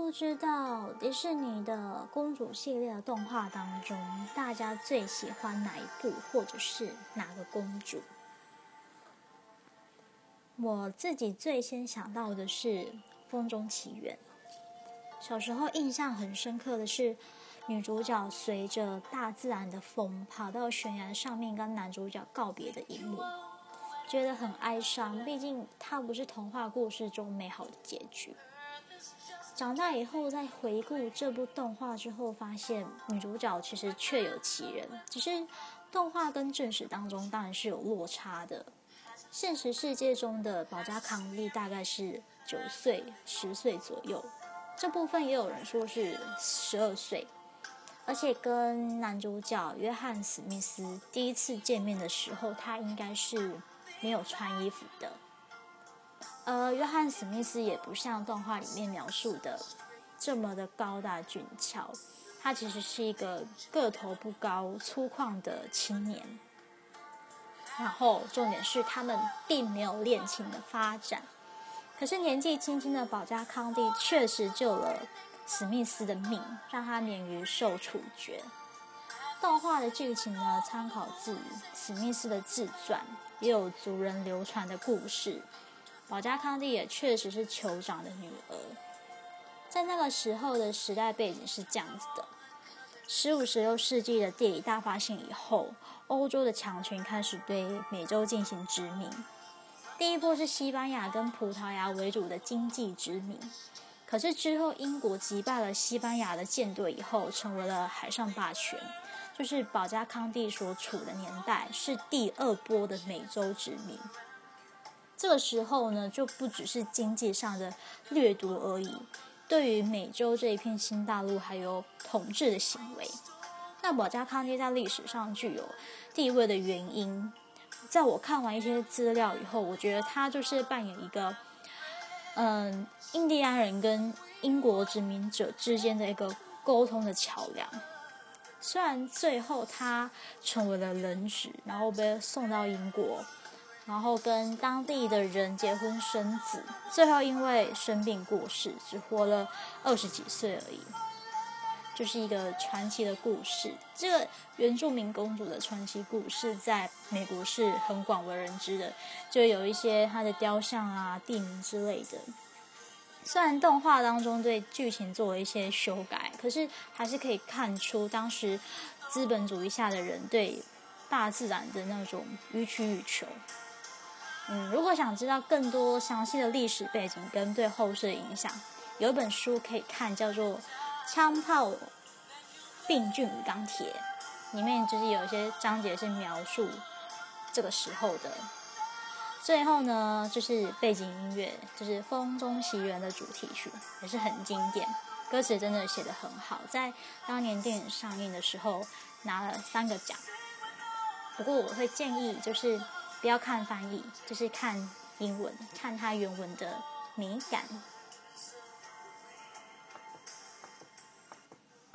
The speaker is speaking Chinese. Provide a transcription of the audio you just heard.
不知道迪士尼的公主系列的动画当中，大家最喜欢哪一部，或者是哪个公主？我自己最先想到的是《风中奇缘》。小时候印象很深刻的是，女主角随着大自然的风跑到悬崖上面，跟男主角告别的一幕，觉得很哀伤。毕竟它不是童话故事中美好的结局。长大以后再回顾这部动画之后，发现女主角其实确有其人，只是动画跟正史当中当然是有落差的。现实世界中的保加康利大概是九岁、十岁左右，这部分也有人说是十二岁，而且跟男主角约翰史密斯第一次见面的时候，他应该是没有穿衣服的。呃，约翰史密斯也不像动画里面描述的这么的高大俊俏，他其实是一个个头不高、粗犷的青年。然后重点是他们并没有恋情的发展，可是年纪轻轻的保加康帝确实救了史密斯的命，让他免于受处决。动画的剧情呢，参考自史密斯的自传，也有族人流传的故事。保加康帝也确实是酋长的女儿，在那个时候的时代背景是这样子的：十五、十六世纪的地理大发现以后，欧洲的强权开始对美洲进行殖民。第一波是西班牙跟葡萄牙为主的经济殖民，可是之后英国击败了西班牙的舰队以后，成为了海上霸权。就是保加康帝所处的年代是第二波的美洲殖民。这个时候呢，就不只是经济上的掠夺而已，对于美洲这一片新大陆还有统治的行为。那保加康帝在历史上具有地位的原因，在我看完一些资料以后，我觉得他就是扮演一个，嗯，印第安人跟英国殖民者之间的一个沟通的桥梁。虽然最后他成为了人质，然后被送到英国。然后跟当地的人结婚生子，最后因为生病过世，只活了二十几岁而已，就是一个传奇的故事。这个原住民公主的传奇故事，在美国是很广为人知的，就有一些她的雕像啊、地名之类的。虽然动画当中对剧情做了一些修改，可是还是可以看出当时资本主义下的人对大自然的那种予取予求。嗯，如果想知道更多详细的历史背景跟对后世的影响，有一本书可以看，叫做《枪炮、病菌与钢铁》，里面就是有一些章节是描述这个时候的。最后呢，就是背景音乐，就是《风中奇缘》的主题曲，也是很经典，歌词真的写得很好，在当年电影上映的时候拿了三个奖。不过我会建议就是。不要看翻译，就是看英文，看它原文的美感。